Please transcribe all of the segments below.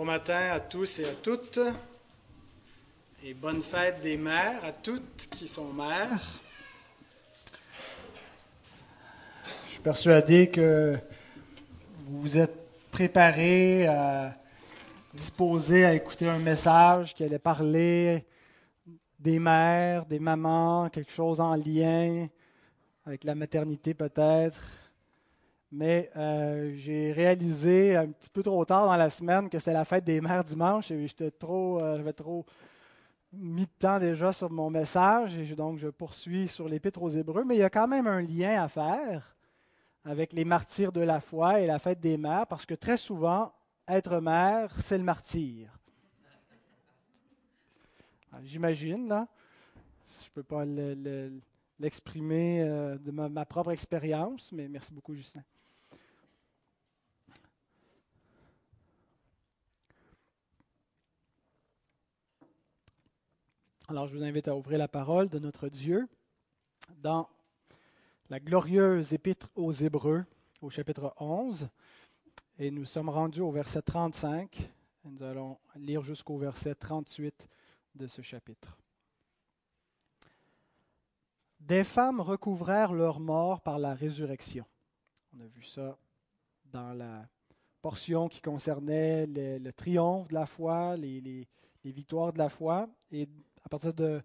Bon matin à tous et à toutes. Et bonne fête des mères à toutes qui sont mères. Je suis persuadé que vous vous êtes préparés, à, disposés à écouter un message qui allait parler des mères, des mamans, quelque chose en lien avec la maternité peut-être mais euh, j'ai réalisé un petit peu trop tard dans la semaine que c'était la fête des mères dimanche et j'étais trop, euh, j'avais trop mis de temps déjà sur mon message et donc je poursuis sur l'Épître aux Hébreux, mais il y a quand même un lien à faire avec les martyrs de la foi et la fête des mères parce que très souvent, être mère, c'est le martyr. J'imagine. Je ne peux pas l'exprimer euh, de ma propre expérience, mais merci beaucoup, Justin. Alors je vous invite à ouvrir la parole de notre Dieu dans la glorieuse épître aux Hébreux au chapitre 11. Et nous sommes rendus au verset 35. Et nous allons lire jusqu'au verset 38 de ce chapitre. Des femmes recouvrèrent leur mort par la résurrection. On a vu ça dans la portion qui concernait le, triomphe de la foi, les, victoires de la foi. À partir de,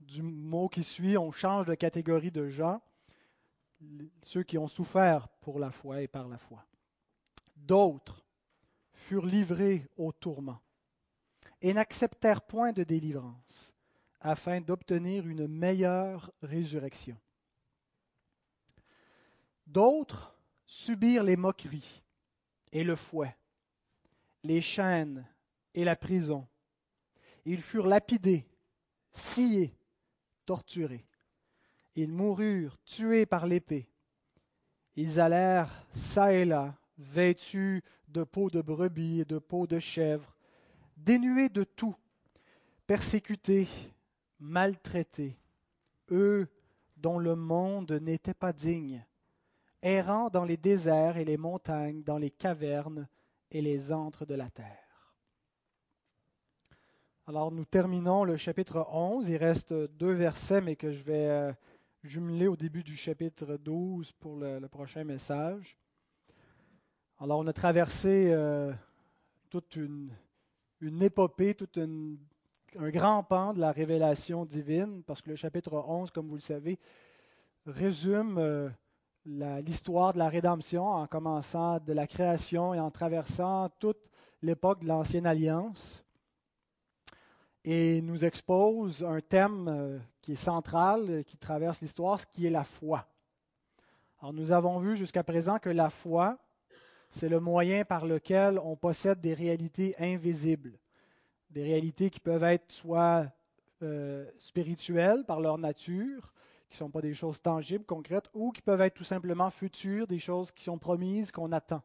du mot qui suit, on change de catégorie de gens, ceux qui ont souffert pour la foi et par la foi. D'autres furent livrés au tourment et n'acceptèrent point de délivrance afin d'obtenir une meilleure résurrection. D'autres subirent les moqueries et le fouet, les chaînes et la prison ils furent lapidés, sciés, torturés. Ils moururent tués par l'épée. Ils allèrent çà et là, vêtus de peau de brebis et de peau de chèvre, dénués de tout, persécutés, maltraités, eux dont le monde n'était pas digne, errant dans les déserts et les montagnes, dans les cavernes et les antres de la terre. Alors nous terminons le chapitre 11. Il reste deux versets, mais que je vais euh, jumeler au début du chapitre 12 pour le, prochain message. Alors on a traversé euh, toute une, épopée, tout un grand pan de la révélation divine, parce que le chapitre 11, comme vous le savez, résume euh, l'histoire de la rédemption en commençant de la création et en traversant toute l'époque de l'Ancienne Alliance et nous expose un thème euh, qui est central, euh, qui traverse l'histoire, qui est la foi. Alors nous avons vu jusqu'à présent que la foi, c'est le moyen par lequel on possède des réalités invisibles, des réalités qui peuvent être soit euh, spirituelles par leur nature, qui ne sont pas des choses tangibles, concrètes, ou qui peuvent être tout simplement futures, des choses qui sont promises, qu'on attend.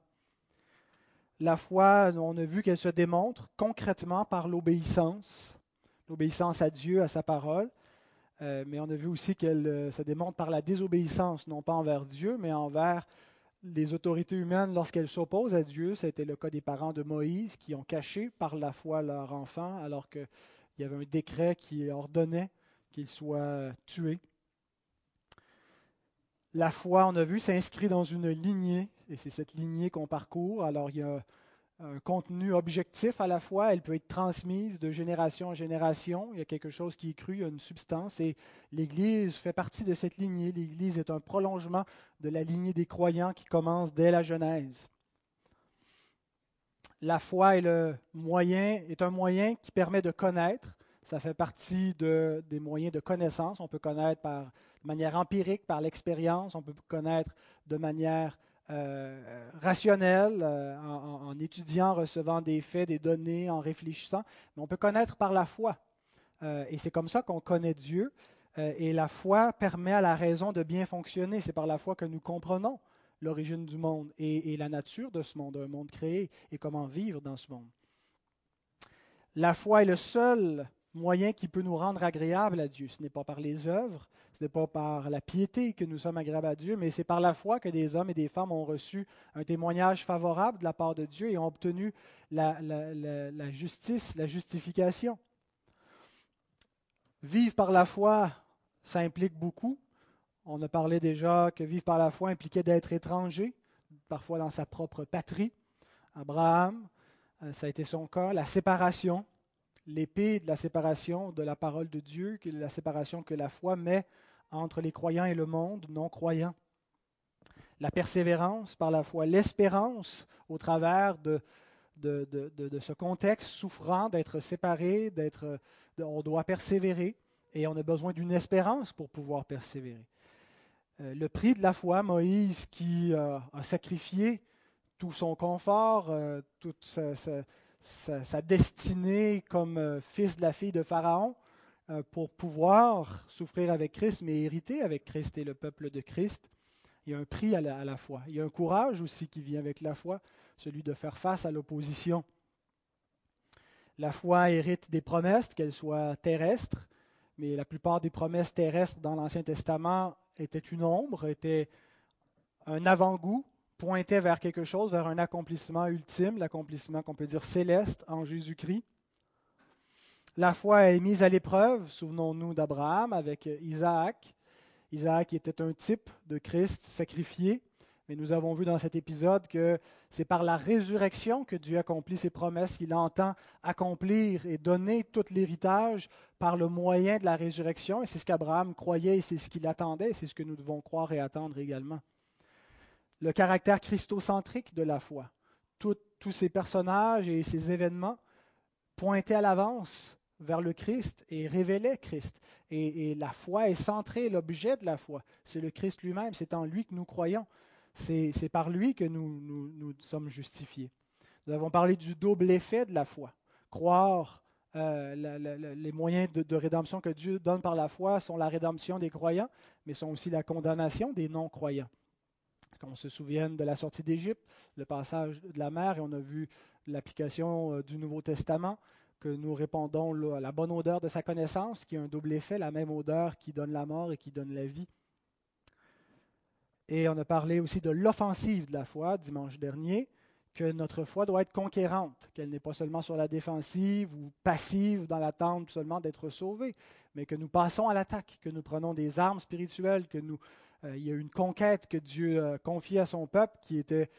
La foi, on a vu qu'elle se démontre concrètement par l'obéissance l'obéissance à Dieu, à sa parole. Euh, mais on a vu aussi qu'elle euh, se démontre par la désobéissance, non pas envers Dieu, mais envers les autorités humaines lorsqu'elles s'opposent à Dieu. C'était le cas des parents de Moïse qui ont caché par la foi leur enfant alors qu'il y avait un décret qui ordonnait qu'il soit tué. La foi, on a vu, s'inscrit dans une lignée, et c'est cette lignée qu'on parcourt. Alors il y a un contenu objectif à la fois, elle peut être transmise de génération en génération, il y a quelque chose qui est cru, il y a une substance, et l'Église fait partie de cette lignée. L'Église est un prolongement de la lignée des croyants qui commence dès la Genèse. La foi est, le moyen, est un moyen qui permet de connaître, ça fait partie de, des moyens de connaissance, on peut connaître par, de manière empirique, par l'expérience, on peut connaître de manière euh, rationnel, euh, en, étudiant, recevant des faits, des données, en réfléchissant, mais on peut connaître par la foi. Euh, et c'est comme ça qu'on connaît Dieu. et la foi permet à la raison de bien fonctionner. C'est par la foi que nous comprenons l'origine du monde et, et, la nature de ce monde, un monde créé, et comment vivre dans ce monde. La foi est le seul moyen qui peut nous rendre agréables à Dieu. Ce n'est pas par les œuvres, ce n'est pas par la piété que nous sommes agréables à Dieu, mais c'est par la foi que des hommes et des femmes ont reçu un témoignage favorable de la part de Dieu et ont obtenu la, justice, la justification. Vivre par la foi, ça implique beaucoup. On a parlé déjà que vivre par la foi impliquait d'être étranger, parfois dans sa propre patrie. Abraham, euh, ça a été son cas. La séparation, l'épée de la séparation de la parole de Dieu, la séparation que la foi met entre les croyants et le monde non croyant. La persévérance par la foi, l'espérance au travers de, de, de, ce contexte souffrant d'être séparé, d'être, on doit persévérer et on a besoin d'une espérance pour pouvoir persévérer. Euh, le prix de la foi, Moïse qui euh, a sacrifié tout son confort, euh, toute sa, destinée comme fils de la fille de Pharaon, pour pouvoir souffrir avec Christ, mais hériter avec Christ et le peuple de Christ. Il y a un prix à la, à la foi. Il y a un courage aussi qui vient avec la foi, celui de faire face à l'opposition. La foi hérite des promesses, qu'elles soient terrestres, mais la plupart des promesses terrestres dans l'Ancien Testament étaient une ombre, étaient un avant-goût, pointaient vers quelque chose, vers un accomplissement ultime, l'accomplissement qu'on peut dire céleste en Jésus-Christ. La foi est mise à l'épreuve, souvenons-nous d'Abraham avec Isaac. Isaac était un type de Christ sacrifié, mais nous avons vu dans cet épisode que c'est par la résurrection que Dieu accomplit ses promesses. Il entend accomplir et donner tout l'héritage par le moyen de la résurrection. Et c'est ce qu'Abraham croyait et c'est ce qu'il attendait. C'est ce que nous devons croire et attendre également. Le caractère christocentrique de la foi. tous ces personnages et ces événements pointaient à l'avance vers le Christ et révélaient Christ. Et, et la foi est centrée, l'objet de la foi. C'est le Christ lui-même, c'est en lui que nous croyons c'est par lui que nous, nous, sommes justifiés. Nous avons parlé du double effet de la foi. Croire, euh, les moyens de, rédemption que Dieu donne par la foi sont la rédemption des croyants, mais sont aussi la condamnation des non-croyants. Qu'on se souvienne de la sortie d'Égypte, le passage de la mer, et on a vu l'application euh, du Nouveau Testament, que nous répondons à la bonne odeur de sa connaissance, qui a un double effet, la même odeur qui donne la mort et qui donne la vie. Et on a parlé aussi de l'offensive de la foi dimanche dernier, que notre foi doit être conquérante, qu'elle n'est pas seulement sur la défensive ou passive dans l'attente seulement d'être sauvée, mais que nous passons à l'attaque, que nous prenons des armes spirituelles, que nous, il y a une conquête que Dieu a confiée à son peuple qui était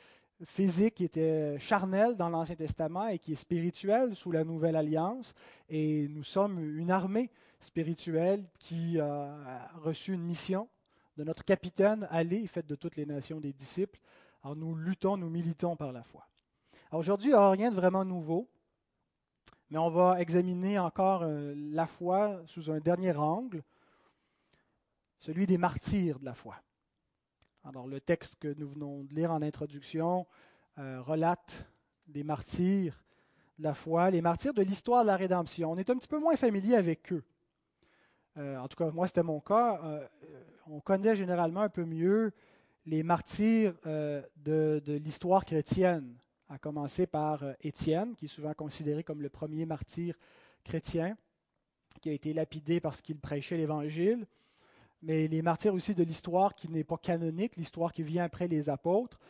physique, qui était charnelle dans l'Ancien Testament et qui est spirituelle sous la Nouvelle Alliance. Et nous sommes une armée spirituelle qui a reçu une mission de notre capitaine, allez, faites de toutes les nations des disciples. Alors nous luttons, nous militons par la foi. aujourd'hui, il n'y a rien de vraiment nouveau, mais on va examiner encore euh, la foi sous un dernier angle, celui des martyrs de la foi. Alors le texte que nous venons de lire en introduction euh, relate des martyrs de la foi, les martyrs de l'histoire de la rédemption. On est un petit peu moins familier avec eux. Euh, en tout cas, moi, c'était mon cas. Euh, on connaît généralement un peu mieux les martyrs de, l'histoire chrétienne, à commencer par Étienne, qui est souvent considéré comme le premier martyr chrétien, qui a été lapidé parce qu'il prêchait l'Évangile. Mais les martyrs aussi de l'histoire qui n'est pas canonique, l'histoire qui vient après les apôtres,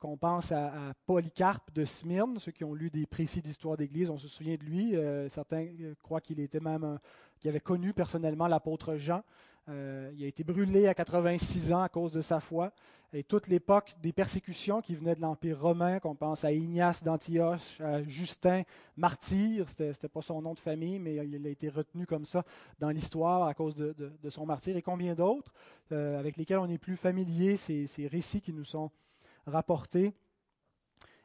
qu'on pense à, Polycarpe de Smyrne, ceux qui ont lu des précis d'histoire d'Église, on se souvient de lui. certains croient qu'il était même un, qui avait connu personnellement l'apôtre Jean. Euh, il a été brûlé à 86 ans à cause de sa foi. Et toute l'époque des persécutions qui venaient de l'Empire romain, qu'on pense à Ignace d'Antioche, à Justin, martyr, ce n'était pas son nom de famille, mais il a été retenu comme ça dans l'histoire à cause de, son martyr, et combien d'autres euh, avec lesquels on est plus familier, ces, récits qui nous sont rapportés.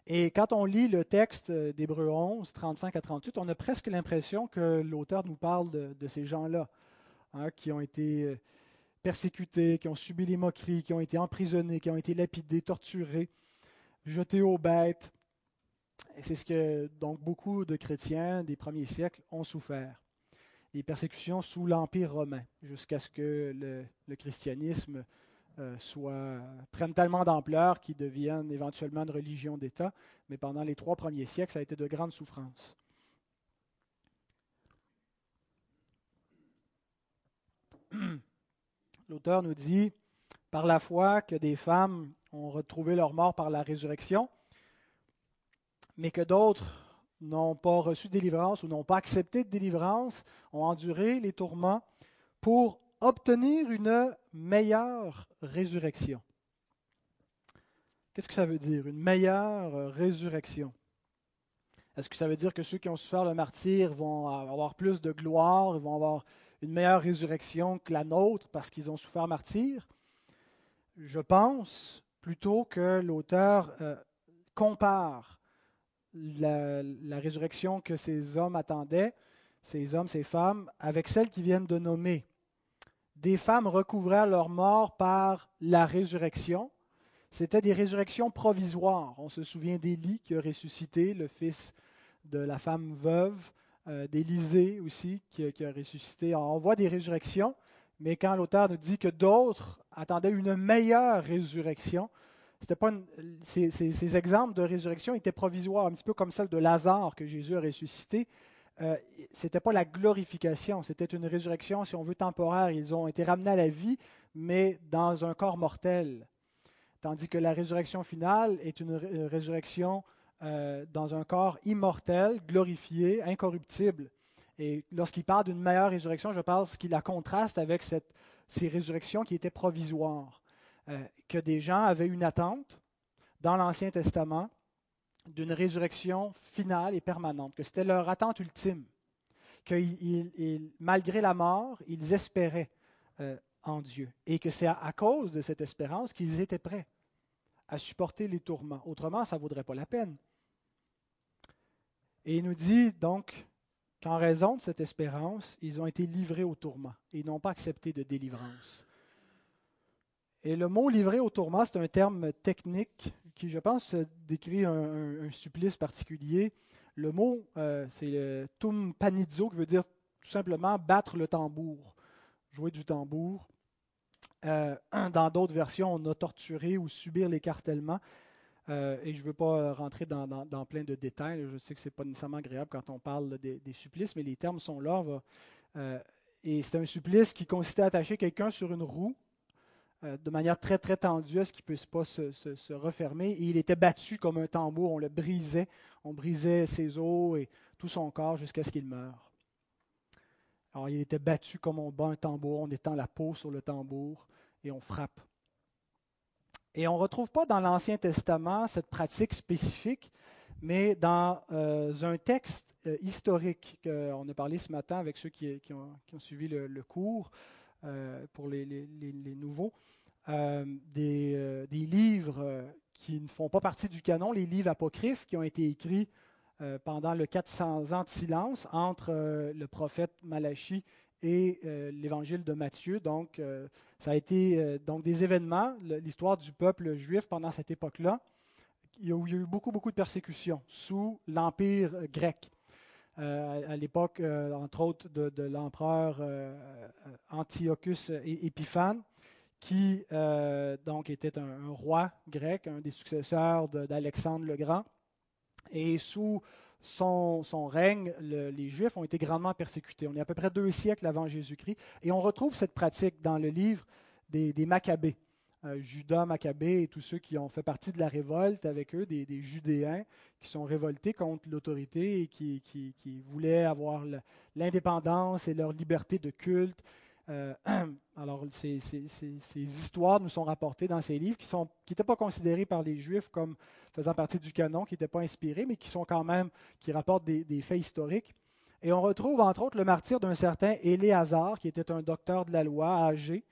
Et quand on lit le texte d'Hébreu 11, 35 à 38, on a presque l'impression que l'auteur nous parle de, ces gens-là, hein, qui ont été euh, persécutés, qui ont subi les moqueries, qui ont été emprisonnés, qui ont été lapidés, torturés, jetés aux bêtes. Et c'est ce que donc beaucoup de chrétiens des premiers siècles ont souffert. Les persécutions sous l'Empire romain, jusqu'à ce que le christianisme euh, soit, prennent tellement d'ampleur qu'ils deviennent éventuellement une religion d'État. Mais pendant les trois premiers siècles, ça a été de grandes souffrances. l'auteur nous dit par la foi que des femmes ont retrouvé leur mort par la résurrection, mais que d'autres n'ont pas reçu de délivrance ou n'ont pas accepté de délivrance, ont enduré les tourments pour obtenir une meilleure résurrection. Qu'est-ce que ça veut dire, une meilleure résurrection? Est-ce que ça veut dire que ceux qui ont souffert le martyr vont avoir plus de gloire, vont avoir une meilleure résurrection que la nôtre parce qu'ils ont souffert martyr Je pense plutôt que l'auteur euh, compare la, résurrection que ces hommes attendaient, ces hommes, ces femmes, avec celle qu'ils viennent de nommer. Des femmes recouvrèrent leur mort par la résurrection. C'était des résurrections provisoires. On se souvient d'Élie qui a ressuscité, le fils de la femme veuve, euh, d'Élisée aussi qui, a ressuscité. on voit des résurrections, mais quand l'auteur nous dit que d'autres attendaient une meilleure résurrection, ces, exemples de résurrection étaient provisoires, un petit peu comme celle de Lazare que Jésus a ressuscité. Euh, ce n'était pas la glorification, c'était une résurrection, si on veut, temporaire. Ils ont été ramenés à la vie, mais dans un corps mortel. Tandis que la résurrection finale est une résurrection euh, dans un corps immortel, glorifié, incorruptible. Et lorsqu'il parle d'une meilleure résurrection, je pense qu'il la contraste avec ces résurrections qui étaient provisoires. Euh, que des gens avaient une attente dans l'Ancien Testament d'une résurrection finale et permanente, que c'était leur attente ultime, que malgré la mort, ils espéraient euh, en Dieu, et que c'est à, cause de cette espérance qu'ils étaient prêts à supporter les tourments. Autrement, ça ne vaudrait pas la peine. Et il nous dit donc qu'en raison de cette espérance, ils ont été livrés aux tourments et n'ont pas accepté de délivrance. Et le mot livré au tourment, c'est un terme technique qui, je pense, décrit un, supplice particulier. Le mot, euh, c'est le tum panizo, qui veut dire tout simplement battre le tambour, jouer du tambour. Euh, dans d'autres versions, on a torturé ou subir l'écartèlement. Euh, et je ne veux pas rentrer dans, plein de détails. Je sais que ce n'est pas nécessairement agréable quand on parle des, supplices, mais les termes sont là. et c'est un supplice qui consistait à attacher quelqu'un sur une roue euh, de manière très très tendue à ce qu'il ne puisse pas se, refermer. Et il était battu comme un tambour, on le brisait, on brisait ses os et tout son corps jusqu'à ce qu'il meure. Alors il était battu comme on bat un tambour, on étend la peau sur le tambour et on frappe. Et on ne retrouve pas dans l'Ancien Testament cette pratique spécifique, mais dans euh, un texte euh, historique qu'on a parlé ce matin avec ceux qui, ont, suivi le cours, euh, pour les, nouveaux, euh, des, livres qui ne font pas partie du canon, les livres apocryphes qui ont été écrits pendant le 400 ans de silence entre le prophète Malachi et l'évangile de Matthieu. Donc, ça a été donc des événements, l'histoire du peuple juif pendant cette époque-là. Il y a eu beaucoup, beaucoup de persécutions sous l'Empire grec. Euh, à l'époque, euh, entre autres, de, l'empereur euh, Antiochus Épiphane, qui donc était un, roi grec, un des successeurs d'Alexandre le Grand. Et sous son, règne, les Juifs ont été grandement persécutés. On est à peu près deux siècles avant Jésus-Christ. Et on retrouve cette pratique dans le livre des, des Maccabées. Euh, Judas Maccabée et tous ceux qui ont fait partie de la révolte avec eux, des, Judéens qui sont révoltés contre l'autorité et qui, voulaient avoir l'indépendance et leur liberté de culte. Euh, alors, ces, histoires nous sont rapportées dans ces livres qui n'étaient pas considérés par les Juifs comme faisant partie du canon, qui n'étaient pas inspirés, mais qui sont quand même, qui rapportent des, faits historiques. Et on retrouve entre autres le martyr d'un certain Éléazar, qui était un docteur de la loi âgé,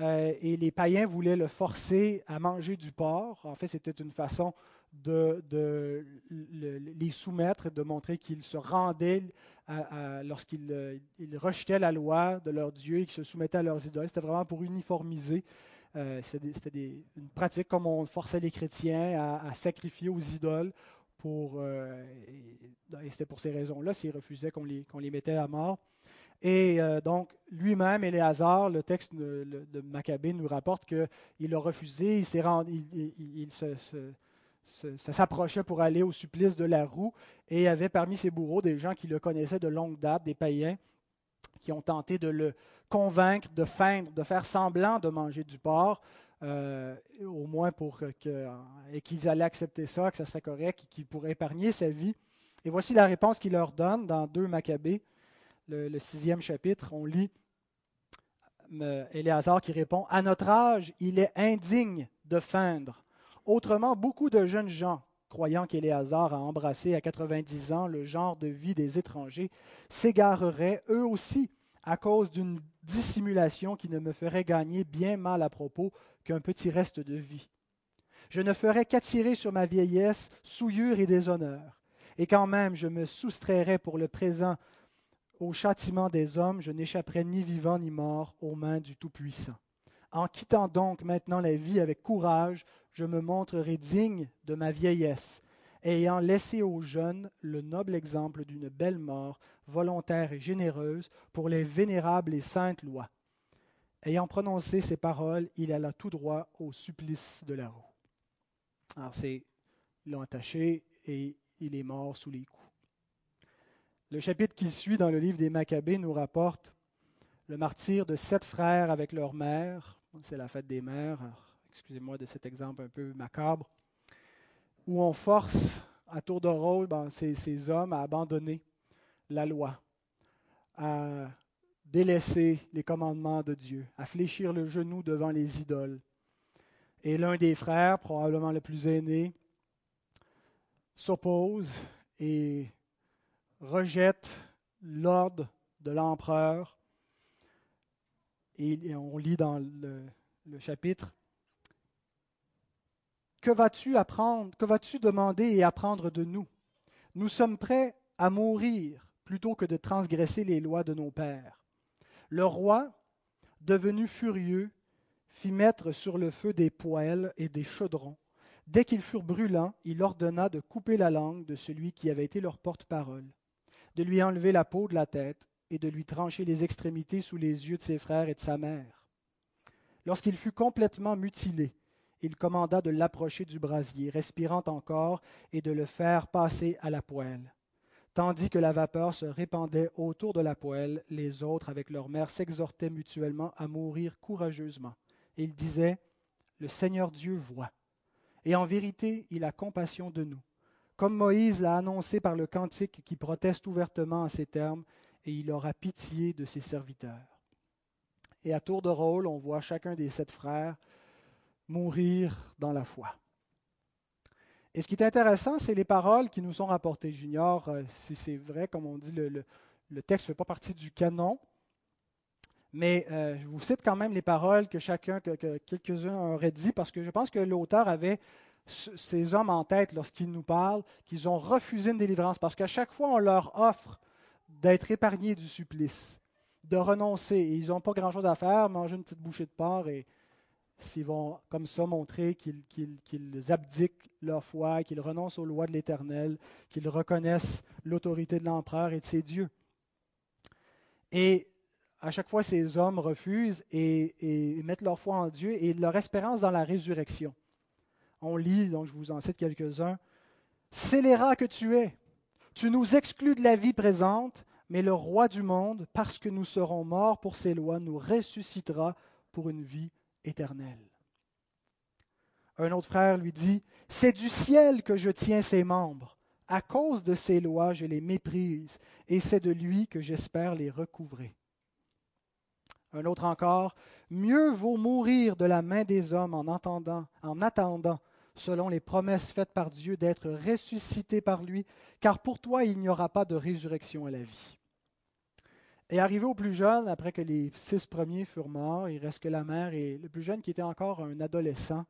euh, et les païens voulaient le forcer à manger du porc. En fait, c'était une façon de, les soumettre et de montrer qu'ils se rendaient lorsqu'ils euh, rejetaient la loi de leur Dieu et qu'ils se soumettaient à leurs idoles. C'était vraiment pour uniformiser. Euh, c'était une pratique comme on forçait les chrétiens à, sacrifier aux idoles. Pour, et c'était pour ces raisons-là, s'ils refusaient qu'on les, mettait à mort. Et euh, donc, lui-même, Éléazar, le texte de, de Maccabée nous rapporte qu'il a refusé, il, rendu, il, s'approchait pour aller au supplice de la roue et y avait parmi ses bourreaux des gens qui le connaissaient de longue date, des païens, qui ont tenté de le convaincre, de feindre, de faire semblant de manger du porc, euh, au moins pour que, et qu'ils allaient accepter ça, que ça serait correct, qu'ils pourraient épargner sa vie. Et voici la réponse qu'il leur donne dans 2 Maccabées, le, sixième chapitre. On lit Éléazar qui répond À notre âge, il est indigne de feindre. Autrement, beaucoup de jeunes gens, croyant qu'Éléazar a embrassé à 90 ans le genre de vie des étrangers, s'égareraient eux aussi à cause d'une dissimulation qui ne me ferait gagner bien mal à propos qu'un petit reste de vie. Je ne ferais qu'attirer sur ma vieillesse souillure et déshonneur. Et quand même je me soustrairais pour le présent au châtiment des hommes, je n'échapperai ni vivant ni mort aux mains du Tout-Puissant. En quittant donc maintenant la vie avec courage, je me montrerai digne de ma vieillesse, ayant laissé aux jeunes le noble exemple d'une belle mort, volontaire et généreuse, pour les vénérables et saintes lois. Ayant prononcé ces paroles, il alla tout droit au supplice de la roue. Alors c'est, ils attaché et il est mort sous les coups. Le chapitre qui suit dans le livre des Maccabées nous rapporte le martyr de sept frères avec leur mère. C'est la fête des mères. Excusez-moi de cet exemple un peu macabre. Où on force à tour de rôle ben, ces, hommes à abandonner la loi, à délaisser les commandements de Dieu, à fléchir le genou devant les idoles. Et l'un des frères, probablement le plus aîné, s'oppose et rejette l'ordre de l'empereur. Et on lit dans le chapitre Que vas-tu apprendre, que vas-tu demander et apprendre de nous? Nous sommes prêts à mourir plutôt que de transgresser les lois de nos pères. Le roi, devenu furieux, fit mettre sur le feu des poêles et des chaudrons. Dès qu'ils furent brûlants, il ordonna de couper la langue de celui qui avait été leur porte-parole, de lui enlever la peau de la tête et de lui trancher les extrémités sous les yeux de ses frères et de sa mère. Lorsqu'il fut complètement mutilé, il commanda de l'approcher du brasier, respirant encore, et de le faire passer à la poêle. Tandis que la vapeur se répandait autour de la poêle, les autres, avec leur mère, s'exhortaient mutuellement à mourir courageusement. Ils disaient, Le Seigneur Dieu voit. Et en vérité, il a compassion de nous. Comme Moïse l'a annoncé par le cantique qui proteste ouvertement en ces termes, et il aura pitié de ses serviteurs. Et à tour de rôle, on voit chacun des sept frères mourir dans la foi. Et ce qui est intéressant, c'est les paroles qui nous sont rapportées. Junior, euh, si c'est vrai, comme on dit, le, texte ne fait pas partie du canon. Mais euh, je vous cite quand même les paroles que chacun, que, quelques-uns auraient dit, parce que je pense que l'auteur avait ces hommes en tête lorsqu'il nous parle, qu'ils ont refusé une délivrance, parce qu'à chaque fois, on leur offre d'être épargnés du supplice, de renoncer. Et ils n'ont pas grand-chose à faire, manger une petite bouchée de porc et s'ils vont comme ça montrer qu'ils abdiquent leur foi, qu'ils renoncent aux lois de l'Éternel, qu'ils reconnaissent l'autorité de l'empereur et de ses dieux. Et à chaque fois, ces hommes refusent et, mettent leur foi en Dieu et leur espérance dans la résurrection. On lit, donc je vous en cite quelques-uns, Scélérat que tu es, tu nous exclus de la vie présente, mais le roi du monde, parce que nous serons morts pour ses lois, nous ressuscitera pour une vie Un autre frère lui dit, C'est du ciel que je tiens ses membres. À cause de ses lois, je les méprise, et c'est de lui que j'espère les recouvrer. Un autre encore, Mieux vaut mourir de la main des hommes en, entendant, en attendant, selon les promesses faites par Dieu, d'être ressuscité par lui, car pour toi il n'y aura pas de résurrection à la vie. Et arrivé au plus jeune, après que les six premiers furent morts, il reste que la mère et le plus jeune qui était encore un adolescent.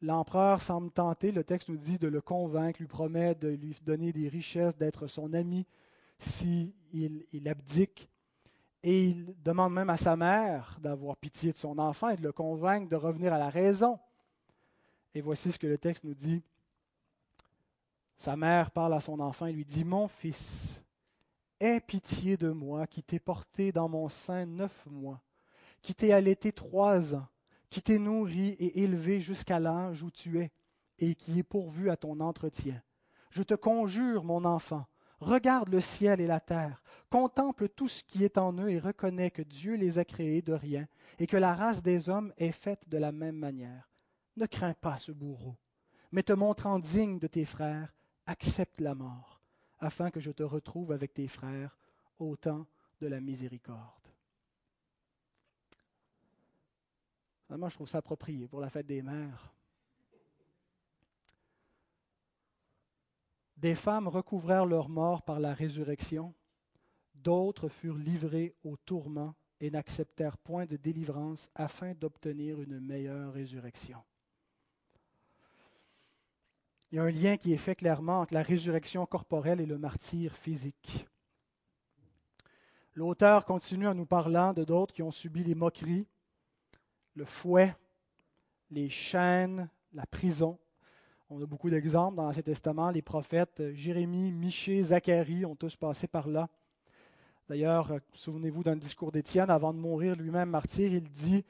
L'empereur semble tenter, le texte nous dit, de le convaincre, lui promet de lui donner des richesses, d'être son ami s'il si il abdique. Et il demande même à sa mère d'avoir pitié de son enfant et de le convaincre de revenir à la raison. Et voici ce que le texte nous dit. Sa mère parle à son enfant et lui dit, Mon fils, Aie pitié de moi qui t'ai porté dans mon sein neuf mois, qui t'ai allaité trois ans, qui t'ai nourri et élevé jusqu'à l'âge où tu es, et qui est pourvu à ton entretien. Je te conjure, mon enfant, regarde le ciel et la terre, contemple tout ce qui est en eux et reconnais que Dieu les a créés de rien et que la race des hommes est faite de la même manière. Ne crains pas ce bourreau, mais te montrant digne de tes frères, accepte la mort, afin que je te retrouve avec tes frères au temps de la miséricorde. Moi, je trouve ça approprié pour la fête des mères. Des femmes recouvrèrent leur mort par la résurrection, d'autres furent livrées au tourment et n'acceptèrent point de délivrance afin d'obtenir une meilleure résurrection. Il y a un lien qui est fait clairement entre la résurrection corporelle et le martyr physique. L'auteur continue en nous parlant de d'autres qui ont subi les moqueries, le fouet, les chaînes, la prison. On a beaucoup d'exemples dans l'Ancien Testament. Les prophètes Jérémie, Michée, Zacharie ont tous passé par là. D'ailleurs, euh, souvenez-vous le discours d'Étienne, avant de mourir lui-même martyr, il dit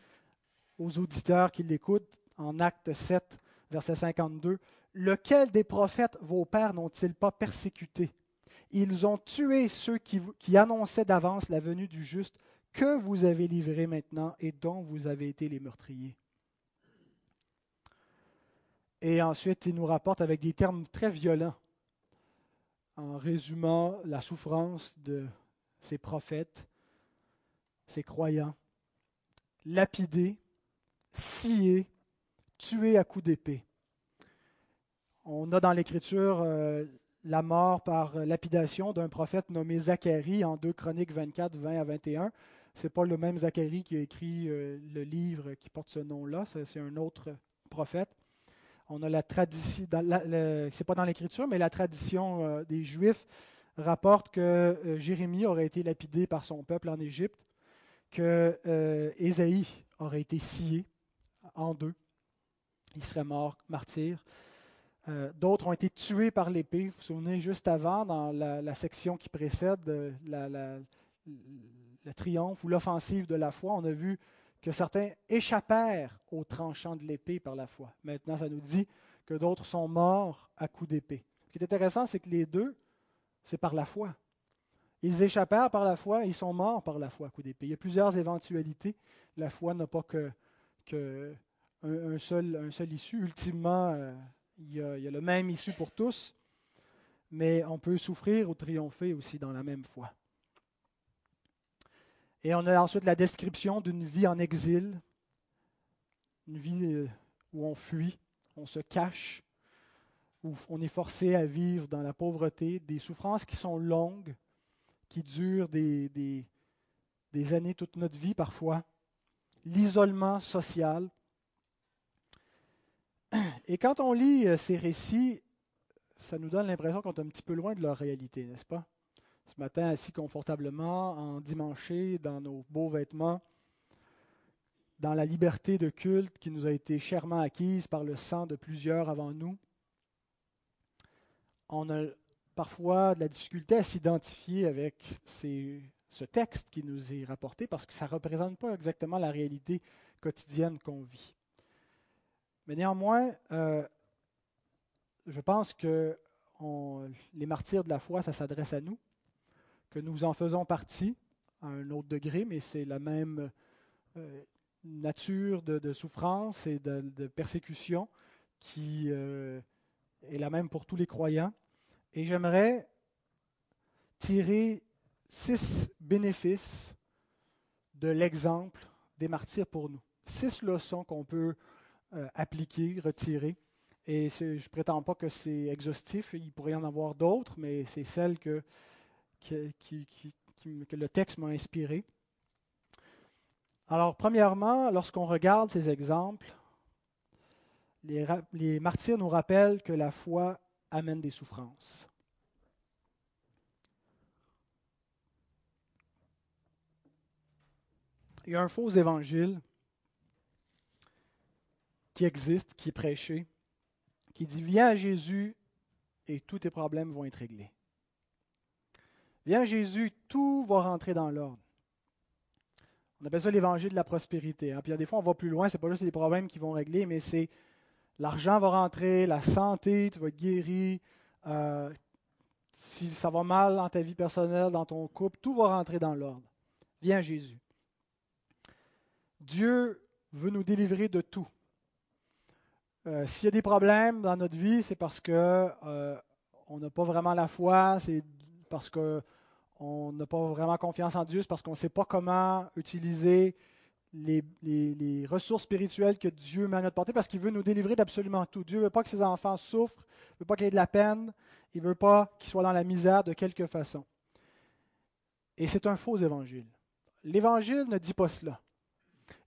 aux auditeurs qui l'écoutent en acte 7, verset 52, Lequel des prophètes vos pères n'ont-ils pas persécuté? Ils ont tué ceux qui, annonçaient d'avance la venue du juste que vous avez livré maintenant et dont vous avez été les meurtriers. Et ensuite, il nous rapporte avec des termes très violents, en résumant la souffrance de ces prophètes, ces croyants, lapidés, sciés, tués à coups d'épée. On a dans l'Écriture euh, la mort par lapidation d'un prophète nommé Zacharie en 2 Chroniques 24, 20 à 21. Ce n'est pas le même Zacharie qui a écrit euh, le livre qui porte ce nom-là, c'est un autre prophète. On a la tradition, c'est pas dans l'Écriture, mais la tradition euh, des Juifs rapporte que Jérémie aurait été lapidé par son peuple en Égypte, que Ésaïe aurait été scié en deux. Il serait mort, martyr. Euh, d'autres ont été tués par l'épée. Vous vous souvenez, juste avant, dans la, section qui précède le triomphe ou l'offensive de la foi, on a vu que certains échappèrent au tranchant de l'épée par la foi. Maintenant, ça nous dit que d'autres sont morts à coups d'épée. Ce qui est intéressant, c'est que les deux c'est par la foi. Ils échappèrent par la foi, ils sont morts par la foi, coup d'épée. Il y a plusieurs éventualités. La foi n'a pas que, seul, un seul issue. Ultimement, euh, il, y a, le même issue pour tous, mais on peut souffrir ou triompher aussi dans la même foi. Et on a ensuite la description d'une vie en exil, une vie euh, où on fuit, on se cache, où on est forcé à vivre dans la pauvreté, des souffrances qui sont longues, qui durent des, années, toute notre vie parfois, l'isolement social. Et quand on lit euh, ces récits, ça nous donne l'impression qu'on est un petit peu loin de leur réalité, n'est-ce pas? Ce matin, assis confortablement, en dimanche, dans nos beaux vêtements, dans la liberté de culte qui nous a été chèrement acquise par le sang de plusieurs avant nous, on a parfois de la difficulté à s'identifier avec ce texte qui nous est rapporté parce que ça ne représente pas exactement la réalité quotidienne qu'on vit. Mais néanmoins, euh, je pense que les martyrs de la foi, ça s'adresse à nous, que nous en faisons partie à un autre degré, mais c'est la même euh, nature de, souffrance et de, persécution qui euh, est la même pour tous les croyants. Et j'aimerais tirer six bénéfices de l'exemple des martyrs pour nous. Six leçons qu'on peut euh, appliquer, retirer. Et je ne prétends pas que c'est exhaustif, il pourrait y en avoir d'autres, mais c'est celle que, le texte m'a inspiré. Alors, premièrement, lorsqu'on regarde ces exemples, les, martyrs nous rappellent que la foi amène des souffrances. Il y a un faux évangile qui existe, qui est prêché, qui dit Viens à Jésus et tous tes problèmes vont être réglés. Viens à Jésus, tout va rentrer dans l'ordre. On appelle ça l'évangile de la prospérité. Hein. Puis des fois, on va plus loin, ce n'est pas juste les problèmes qui vont régler, mais c'est L'argent va rentrer, la santé, tu vas être guéri, euh, si ça va mal dans ta vie personnelle, dans ton couple, tout va rentrer dans l'ordre. Viens Jésus. Dieu veut nous délivrer de tout. Euh, s'il y a des problèmes dans notre vie, c'est parce que euh, on n'a pas vraiment la foi, c'est parce qu'on n'a pas vraiment confiance en Dieu, c'est parce qu'on ne sait pas comment utiliser les, ressources spirituelles que Dieu met à notre portée, parce qu'il veut nous délivrer d'absolument tout. Dieu ne veut pas que ses enfants souffrent, ne veut pas qu'il y ait de la peine, il ne veut pas qu'ils soient dans la misère de quelque façon. Et c'est un faux évangile. L'évangile ne dit pas cela.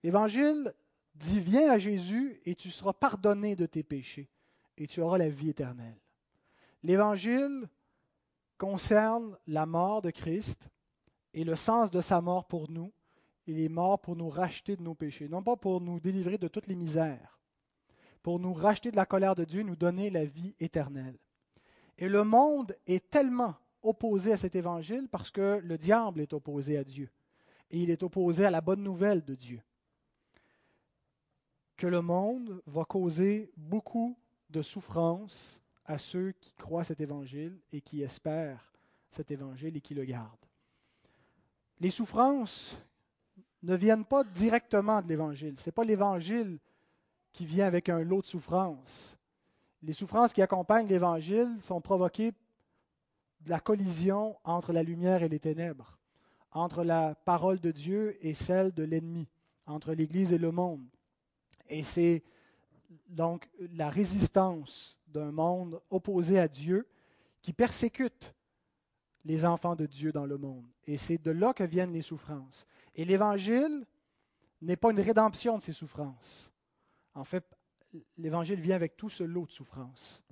L'évangile dit, viens à Jésus et tu seras pardonné de tes péchés et tu auras la vie éternelle. L'évangile concerne la mort de Christ et le sens de sa mort pour nous. Il est mort pour nous racheter de nos péchés, non pas pour nous délivrer de toutes les misères, pour nous racheter de la colère de Dieu, nous donner la vie éternelle. Et le monde est tellement opposé à cet évangile parce que le diable est opposé à Dieu. Et il est opposé à la bonne nouvelle de Dieu que le monde va causer beaucoup de souffrance à ceux qui croient cet évangile et qui espèrent cet évangile et qui le gardent. Les souffrances ne viennent pas directement de l'évangile. Ce n'est pas l'évangile qui vient avec un lot de souffrances. Les souffrances qui accompagnent l'évangile sont provoquées de la collision entre la lumière et les ténèbres, entre la parole de Dieu et celle de l'ennemi, entre l'Église et le monde. Et c'est donc la résistance d'un monde opposé à Dieu qui persécute les enfants de Dieu dans le monde. Et c'est de là que viennent les souffrances. Et l'Évangile n'est pas une rédemption de ces souffrances. En fait, l'Évangile vient avec tout ce lot de souffrances.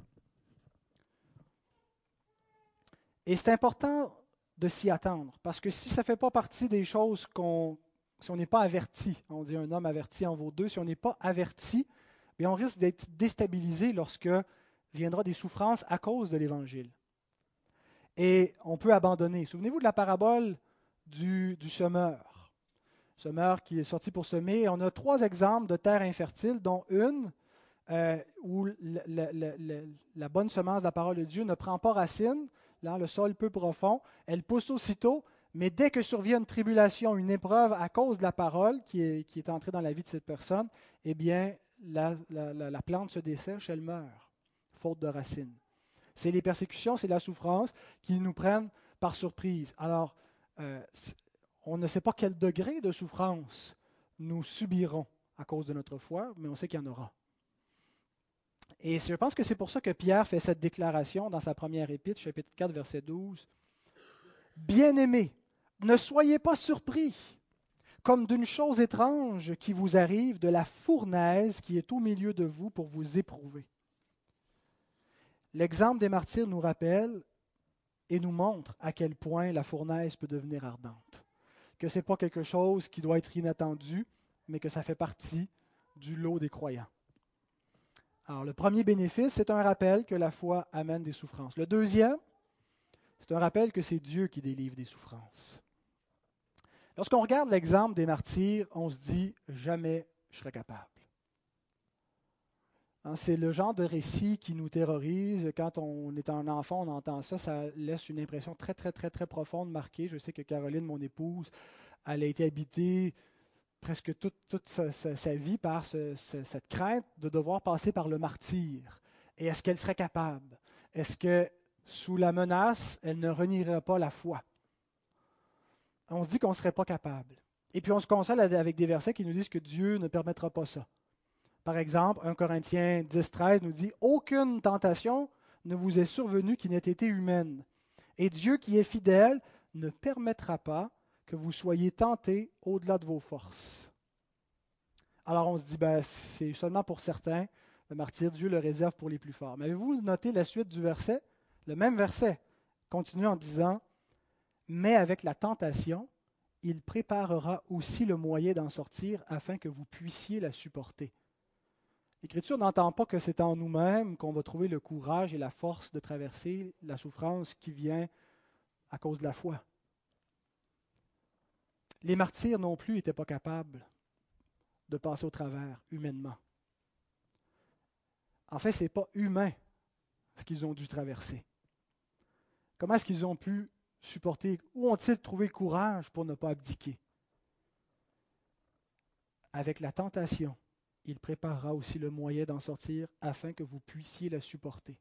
Et c'est important de s'y attendre, parce que si ça ne fait pas partie des choses qu'on si on n'est pas averti, on dit un homme averti en vaut deux, si on n'est pas averti, bien on risque d'être déstabilisé lorsque viendra des souffrances à cause de l'Évangile. Et on peut abandonner. Souvenez-vous de la parabole du, semeur. Semeur qui est sorti pour semer. On a trois exemples de terres infertiles, dont une euh, où la, bonne semence de la parole de Dieu ne prend pas racine, là, le sol peu profond, elle pousse aussitôt, mais dès que survient une tribulation, une épreuve à cause de la parole qui est, entrée dans la vie de cette personne, eh bien, la, la plante se dessèche, elle meurt, faute de racines. C'est les persécutions, c'est la souffrance qui nous prennent par surprise. Alors, euh, on ne sait pas quel degré de souffrance nous subirons à cause de notre foi, mais on sait qu'il y en aura. Et je pense que c'est pour ça que Pierre fait cette déclaration dans sa première épître, chapitre 4, verset 12. Bien-aimés, ne soyez pas surpris, comme d'une chose étrange qui vous arrive de la fournaise qui est au milieu de vous pour vous éprouver. L'exemple des martyrs nous rappelle et nous montre à quel point la fournaise peut devenir ardente. Que ce n'est pas quelque chose qui doit être inattendu, mais que ça fait partie du lot des croyants. Alors, le premier bénéfice, c'est un rappel que la foi amène des souffrances. Le deuxième, c'est un rappel que c'est Dieu qui délivre des souffrances. Lorsqu'on regarde l'exemple des martyrs, on se dit jamais je serai capable. Hein, c'est le genre de récit qui nous terrorise. Quand on est un enfant, on entend ça, ça laisse une impression très, très, très, très profonde, marquée. Je sais que Caroline, mon épouse, elle a été habitée presque toute, sa, vie par cette crainte de devoir passer par le martyr. Et est-ce qu'elle serait capable? Est-ce que, sous la menace, elle ne renierait pas la foi? On se dit qu'on ne serait pas capable. Et puis on se console avec des versets qui nous disent que Dieu ne permettra pas ça. Par exemple, 1 Corinthiens 10, 13 nous dit Aucune tentation ne vous est survenue qui n'ait été humaine. Et Dieu qui est fidèle ne permettra pas que vous soyez tentés au-delà de vos forces. Alors on se dit, ben, c'est seulement pour certains, le martyr, Dieu le réserve pour les plus forts. Mais avez-vous noté la suite du verset? Le même verset continue en disant, mais avec la tentation, il préparera aussi le moyen d'en sortir afin que vous puissiez la supporter. L'Écriture n'entend pas que c'est en nous-mêmes qu'on va trouver le courage et la force de traverser la souffrance qui vient à cause de la foi. Les martyrs non plus n'étaient pas capables de passer au travers humainement. En fait, ce n'est pas humain ce qu'ils ont dû traverser. Comment est-ce qu'ils ont pu supporter Où ont-ils trouvé le courage pour ne pas abdiquer? Avec la tentation, il préparera aussi le moyen d'en sortir afin que vous puissiez la supporter.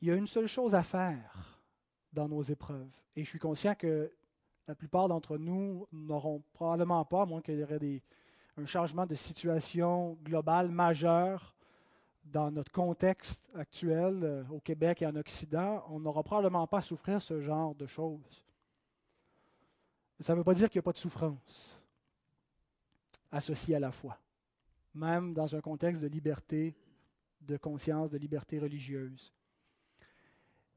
Il y a une seule chose à faire dans nos épreuves. Et je suis conscient que la plupart d'entre nous n'auront probablement pas, à moins qu'il y aurait des, un changement de situation globale majeur dans notre contexte actuel euh, au Québec et en Occident, on n'aura probablement pas à souffrir ce genre de choses. Ça ne veut pas dire qu'il n'y a pas de souffrance associée à la foi, même dans un contexte de liberté de conscience, de liberté religieuse.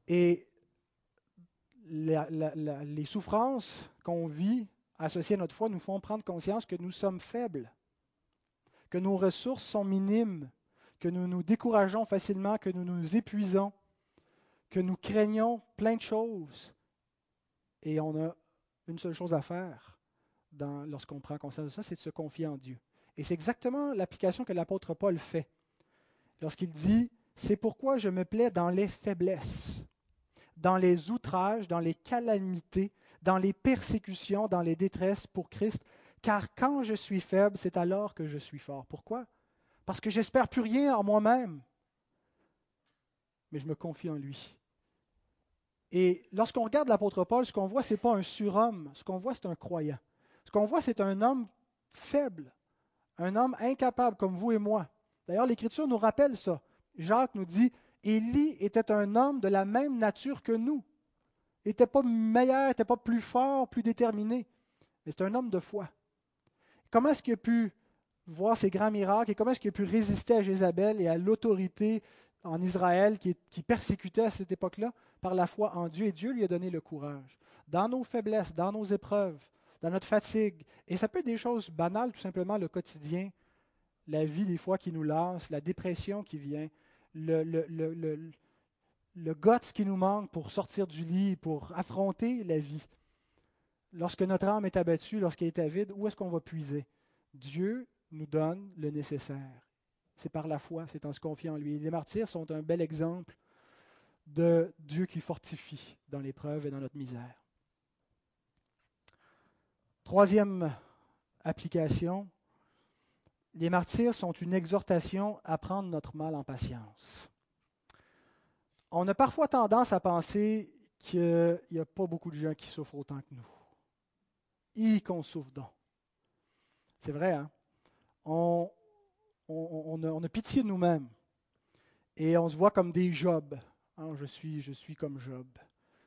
Et les souffrances qu'on vit associées à notre foi nous font prendre conscience que nous sommes faibles, que nos ressources sont minimes, que nous nous décourageons facilement, que nous nous épuisons, que nous craignons plein de choses. Et on a une seule chose à faire lorsqu'on prend conscience de ça, c'est de se confier en Dieu. Et c'est exactement l'application que l'apôtre Paul fait lorsqu'il dit, c'est pourquoi je me plais dans les faiblesses dans les outrages, dans les calamités, dans les persécutions, dans les détresses pour Christ, car quand je suis faible, c'est alors que je suis fort. Pourquoi? Parce que j'espère plus rien en moi-même, mais je me confie en lui. Et lorsqu'on regarde l'apôtre Paul, ce qu'on voit, ce n'est pas un surhomme, ce qu'on voit, c'est un croyant. Ce qu'on voit, c'est un homme faible, un homme incapable comme vous et moi. D'ailleurs, l'Écriture nous rappelle ça. Jacques nous dit, Élie était un homme de la même nature que nous. Il n'était pas meilleur, n'était pas plus fort, plus déterminé, mais c'est un homme de foi. Comment est-ce qu'il a pu voir ces grands miracles et comment est-ce qu'il a pu résister à Jézabel et à l'autorité en Israël qui, qui persécutait à cette époque-là par la foi en Dieu et Dieu lui a donné le courage. Dans nos faiblesses, dans nos épreuves, dans notre fatigue, et ça peut être des choses banales, tout simplement le quotidien, la vie des fois qui nous lasse, la dépression qui vient, le, le, le, le guts qui nous manque pour sortir du lit, pour affronter la vie. Lorsque notre âme est abattue, lorsqu'elle est avide, où est-ce qu'on va puiser? Dieu nous donne le nécessaire. C'est par la foi, c'est en se confiant en lui. Les martyrs sont un bel exemple de Dieu qui fortifie dans l'épreuve et dans notre misère. Troisième application, les martyrs sont une exhortation à prendre notre mal en patience. On a parfois tendance à penser qu'il n'y a pas beaucoup de gens qui souffrent autant que nous. Et qu'on souffre donc. C'est vrai, hein? On, a, pitié de nous-mêmes. Et on se voit comme des Jobs. Hein, je, suis, je suis comme Job.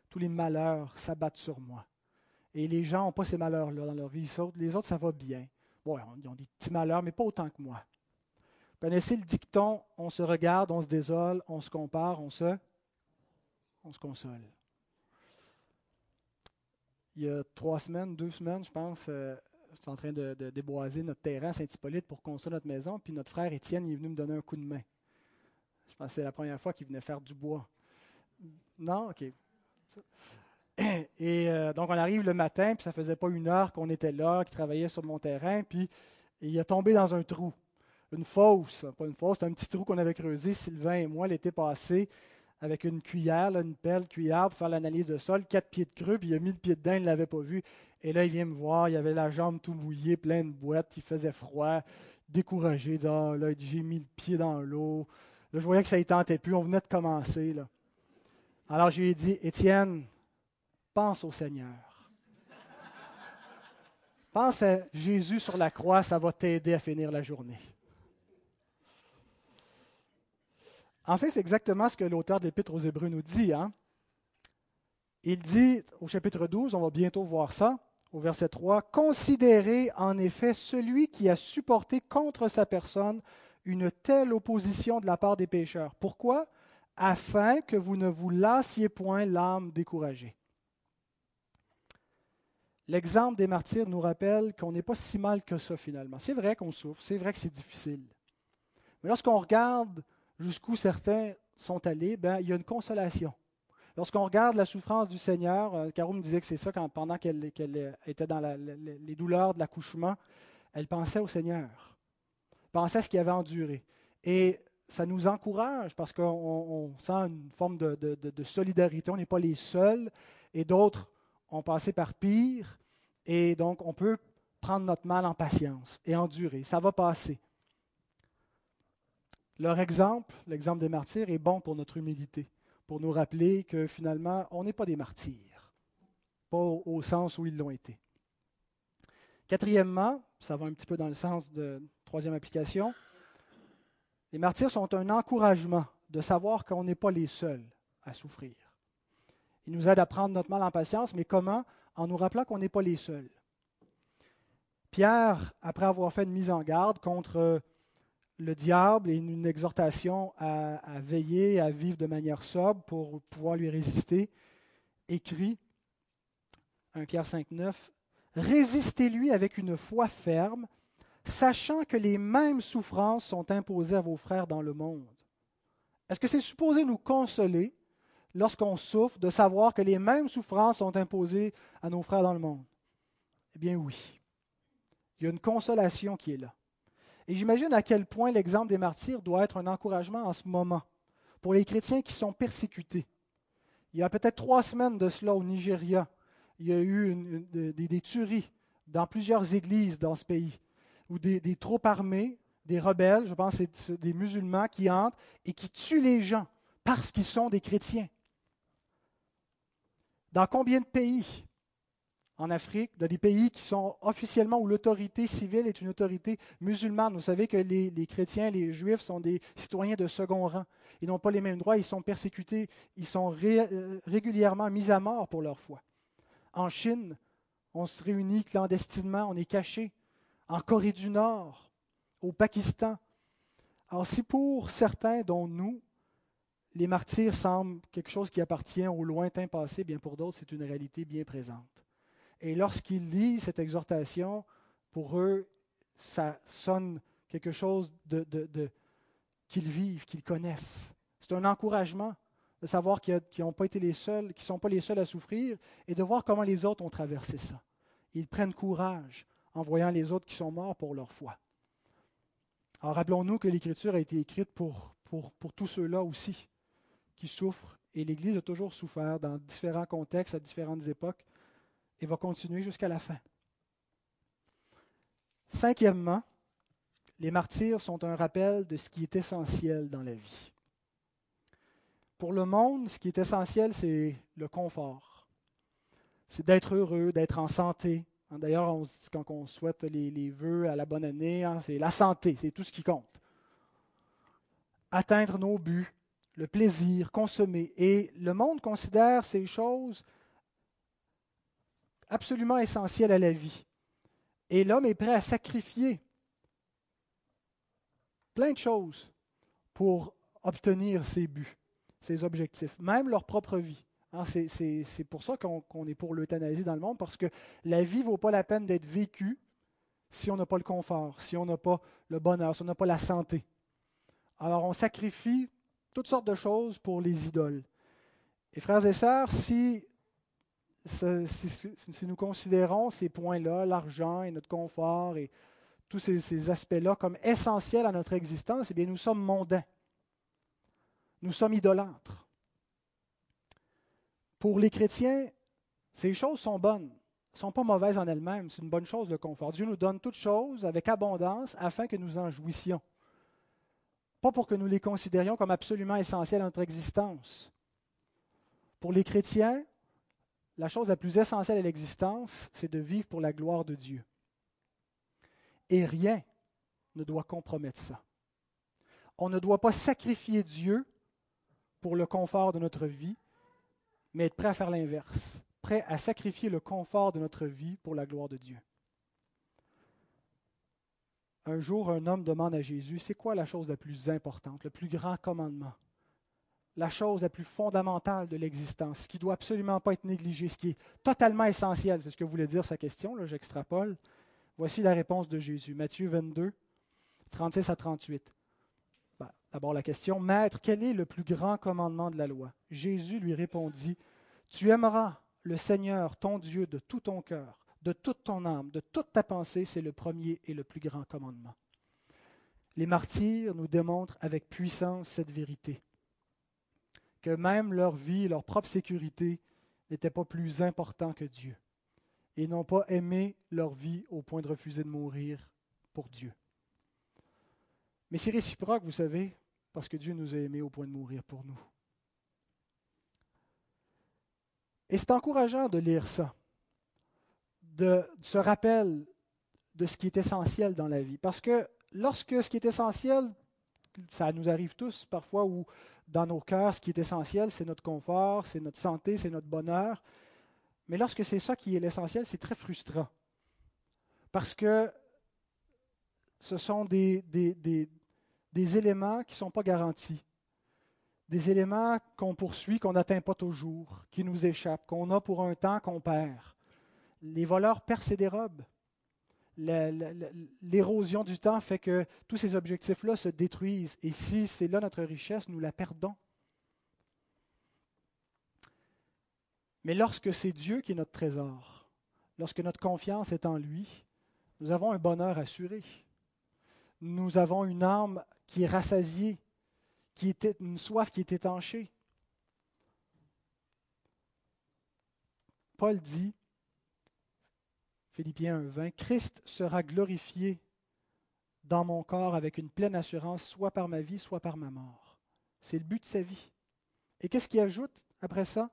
Tous les malheurs s'abattent sur moi. Et les gens n'ont pas ces malheurs-là dans leur vie. Les autres, ça va bien. Bon, ils ont des petits malheurs, mais pas autant que moi. Vous connaissez le dicton on se regarde, on se désole, on se compare, on se, on se console. Il y a trois semaines, deux semaines, je pense, euh, suis en train de, déboiser notre terrain à Saint-Hippolyte pour construire notre maison, puis notre frère Étienne est venu me donner un coup de main. Je pense que c'est la première fois qu'il venait faire du bois. Non? OK. Et euh, donc, on arrive le matin, puis ça faisait pas une heure qu'on était là, qu'il travaillait sur mon terrain, puis il est tombé dans un trou. Une fosse, pas une fosse, un petit trou qu'on avait creusé, Sylvain et moi, l'été passé, avec une cuillère, une pelle, cuillère, pour faire l'analyse de sol, quatre pieds de creux, puis il a mis le pied dedans, il ne l'avait pas vu. Et là, il vient me voir, il avait la jambe tout mouillée, plein de boîtes, il faisait froid, découragé, là, j'ai mis le pied dans l'eau. Là, je voyais que ça ne tentait plus, on venait de commencer. Alors, je lui ai dit, Étienne, pense au Seigneur. Pense à Jésus sur la croix, ça va t'aider à finir la journée. En fait, c'est exactement ce que l'auteur de l'Épître aux Hébreux nous dit. Hein. Il dit au chapitre 12, on va bientôt voir ça, au verset 3, Considérez en effet celui qui a supporté contre sa personne une telle opposition de la part des pécheurs. Pourquoi? Afin que vous ne vous lassiez point l'âme découragée. L'exemple des martyrs nous rappelle qu'on n'est pas si mal que ça finalement. C'est vrai qu'on souffre, c'est vrai que c'est difficile. Mais lorsqu'on regarde jusqu'où certains sont allés, ben, il y a une consolation. Lorsqu'on regarde la souffrance du Seigneur, euh, Caro me disait que c'est ça pendant qu'elle était dans les douleurs de l'accouchement, elle pensait au Seigneur, pensait à ce qu'il avait enduré. Et ça nous encourage parce qu'on sent une forme de solidarité. On n'est pas les seuls et d'autres ont passé par pire. Et donc, on peut prendre notre mal en patience et endurer. Ça va passer. Leur exemple, l'exemple des martyrs, est bon pour notre humilité, pour nous rappeler que finalement, on n'est pas des martyrs, pas au, sens où ils l'ont été. Quatrièmement, ça va un petit peu dans le sens de troisième application, les martyrs sont un encouragement de savoir qu'on n'est pas les seuls à souffrir. Ils nous aident à prendre notre mal en patience, mais comment? En nous rappelant qu'on n'est pas les seuls. Pierre, après avoir fait une mise en garde contre le diable et une exhortation à, veiller, à vivre de manière sobre pour pouvoir lui résister, écrit 1 Pierre 5, 9, Résistez-lui avec une foi ferme, sachant que les mêmes souffrances sont imposées à vos frères dans le monde. Est-ce que c'est supposé nous consoler lorsqu'on souffre de savoir que les mêmes souffrances sont imposées à nos frères dans le monde? Eh bien oui. Il y a une consolation qui est là. Et j'imagine à quel point l'exemple des martyrs doit être un encouragement en ce moment pour les chrétiens qui sont persécutés. Il y a peut-être trois semaines de cela au Nigeria, il y a eu des, tueries dans plusieurs églises dans ce pays, où des, troupes armées, des rebelles, je pense c'est des musulmans qui entrent et qui tuent les gens parce qu'ils sont des chrétiens. Dans combien de pays en Afrique, dans des pays qui sont officiellement où l'autorité civile est une autorité musulmane. Vous savez que les, chrétiens, les juifs sont des citoyens de second rang. Ils n'ont pas les mêmes droits, ils sont persécutés, ils sont euh, régulièrement mis à mort pour leur foi. En Chine, on se réunit clandestinement, on est caché. En Corée du Nord, au Pakistan. Alors si pour certains, dont nous, les martyrs semblent quelque chose qui appartient au lointain passé, bien pour d'autres, c'est une réalité bien présente. Et lorsqu'ils lisent cette exhortation, pour eux, ça sonne quelque chose qu'ils vivent, qu'ils connaissent. C'est un encouragement de savoir qu'ils n'ont pas été les seuls, qu'ils ne sont pas les seuls à souffrir, et de voir comment les autres ont traversé ça. Ils prennent courage en voyant les autres qui sont morts pour leur foi. Alors rappelons-nous que l'Écriture a été écrite pour, pour, pour tous ceux-là aussi qui souffrent, et l'Église a toujours souffert dans différents contextes, à différentes époques et va continuer jusqu'à la fin. Cinquièmement, les martyrs sont un rappel de ce qui est essentiel dans la vie. Pour le monde, ce qui est essentiel, c'est le confort. C'est d'être heureux, d'être en santé. D'ailleurs, quand on souhaite les, vœux à la bonne année, hein, c'est la santé, c'est tout ce qui compte. Atteindre nos buts, le plaisir, consommer. Et le monde considère ces choses absolument essentiel à la vie. Et l'homme est prêt à sacrifier plein de choses pour obtenir ses buts, ses objectifs, même leur propre vie. Hein, c'est pour ça qu'on est pour l'euthanasie dans le monde, parce que la vie ne vaut pas la peine d'être vécue si on n'a pas le confort, si on n'a pas le bonheur, si on n'a pas la santé. Alors on sacrifie toutes sortes de choses pour les idoles. Et frères et sœurs, si si, nous considérons ces points-là, l'argent et notre confort et tous ces, aspects-là comme essentiels à notre existence, eh bien nous sommes mondains. Nous sommes idolâtres. Pour les chrétiens, ces choses sont bonnes, ne sont pas mauvaises en elles-mêmes. C'est une bonne chose le confort. Dieu nous donne toutes choses avec abondance afin que nous en jouissions. Pas pour que nous les considérions comme absolument essentielles à notre existence. Pour les chrétiens, la chose la plus essentielle à l'existence, c'est de vivre pour la gloire de Dieu. Et rien ne doit compromettre ça. On ne doit pas sacrifier Dieu pour le confort de notre vie, mais être prêt à faire l'inverse, prêt à sacrifier le confort de notre vie pour la gloire de Dieu. Un jour, un homme demande à Jésus, c'est quoi la chose la plus importante, le plus grand commandement? La chose la plus fondamentale de l'existence, ce qui ne doit absolument pas être négligé, ce qui est totalement essentiel. C'est ce que voulait dire sa question, là, j'extrapole. Voici la réponse de Jésus. Matthieu 22, 36 à 38. Ben, d'abord la question, Maître, quel est le plus grand commandement de la loi Jésus lui répondit, Tu aimeras le Seigneur, ton Dieu, de tout ton cœur, de toute ton âme, de toute ta pensée, c'est le premier et le plus grand commandement. les martyrs nous démontrent avec puissance cette vérité, que même leur vie, leur propre sécurité n'était pas plus important que Dieu, et n'ont pas aimé leur vie au point de refuser de mourir pour Dieu. Mais c'est réciproque, vous savez, parce que Dieu nous a aimés au point de mourir pour nous. Et c'est encourageant de lire ça, de ce rappel de ce qui est essentiel dans la vie. Parce que lorsque ce qui est essentiel, ça nous arrive tous parfois où dans nos cœurs, ce qui est essentiel, c'est notre confort, c'est notre santé, c'est notre bonheur. Mais lorsque c'est ça qui est l'essentiel, c'est très frustrant. Parce que ce sont des, éléments qui ne sont pas garantis. Des éléments qu'on poursuit, qu'on n'atteint pas toujours, qui nous échappent, qu'on a pour un temps, qu'on perd. Les voleurs perdent des dérobes l'érosion du temps fait que tous ces objectifs-là se détruisent. Et si c'est là notre richesse, nous la perdons. Mais lorsque c'est Dieu qui est notre trésor, lorsque notre confiance est en lui, nous avons un bonheur assuré. Nous avons une âme qui est rassasiée, qui était une soif qui est étanchée. Paul dit Philippiens 1.20, Christ sera glorifié dans mon corps avec une pleine assurance, soit par ma vie, soit par ma mort. C'est le but de sa vie. Et qu'est-ce qu'il ajoute après ça?